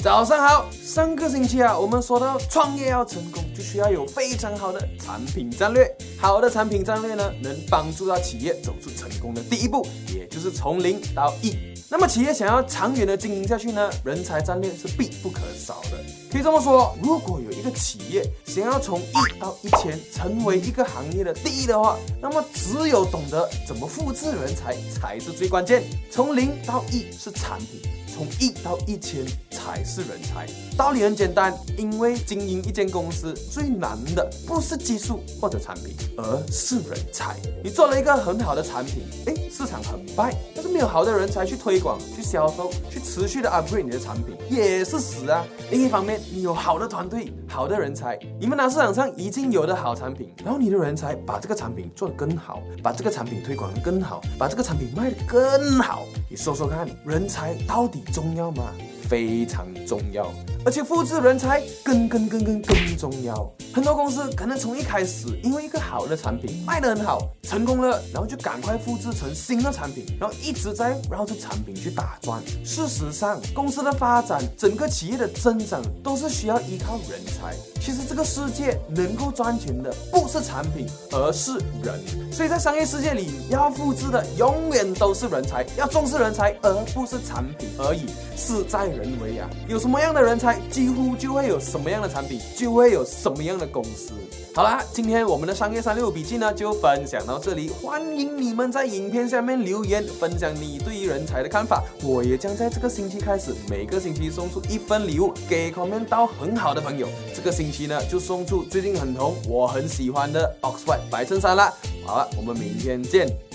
早上好，上个星期啊，我们说到创业要成功，就需要有非常好的产品战略。好的产品战略呢，能帮助到企业走出成功的第一步，也就是从零到一。那么企业想要长远的经营下去呢，人才战略是必不可少的。可以这么说，如果有一个企业想要从一到一千成为一个行业的第一的话，那么只有懂得怎么复制人才才是最关键。从零到一是产品。从一到一千才是人才，道理很简单，因为经营一间公司最难的不是技术或者产品，而是人才。你做了一个很好的产品，哎，市场很败，但是没有好的人才去推广、去销售、去持续的 upgrade 你的产品，也是死啊。另一方面，你有好的团队、好的人才，你们拿市场上已经有的好产品，然后你的人才把这个产品做得更好，把这个产品推广得更好，把这个产品卖得更好。你说说看，人才到底？重要吗？非常重要，而且复制人才更更更更更重要。很多公司可能从一开始，因为一个好的产品卖得很好，成功了，然后就赶快复制成新的产品，然后一直在绕着产品去打转。事实上，公司的发展，整个企业的增长，都是需要依靠人才。其实这个世界能够赚钱的，不是产品，而是人。所以在商业世界里，要复制的永远都是人才，要重视人才，而不是产品而已。事在人为啊，有什么样的人才，几乎就会有什么样的产品，就会有什么样的公司。好啦，今天我们的商业三六五笔记呢，就分享到这里。欢迎你们在影片下面留言，分享你对于人才的看法。我也将在这个星期开始，每个星期送出一份礼物给 comment 到很好的朋友。这个星期呢，就送出最近很红、我很喜欢的 Oxford 白衬衫啦。好了，我们明天见。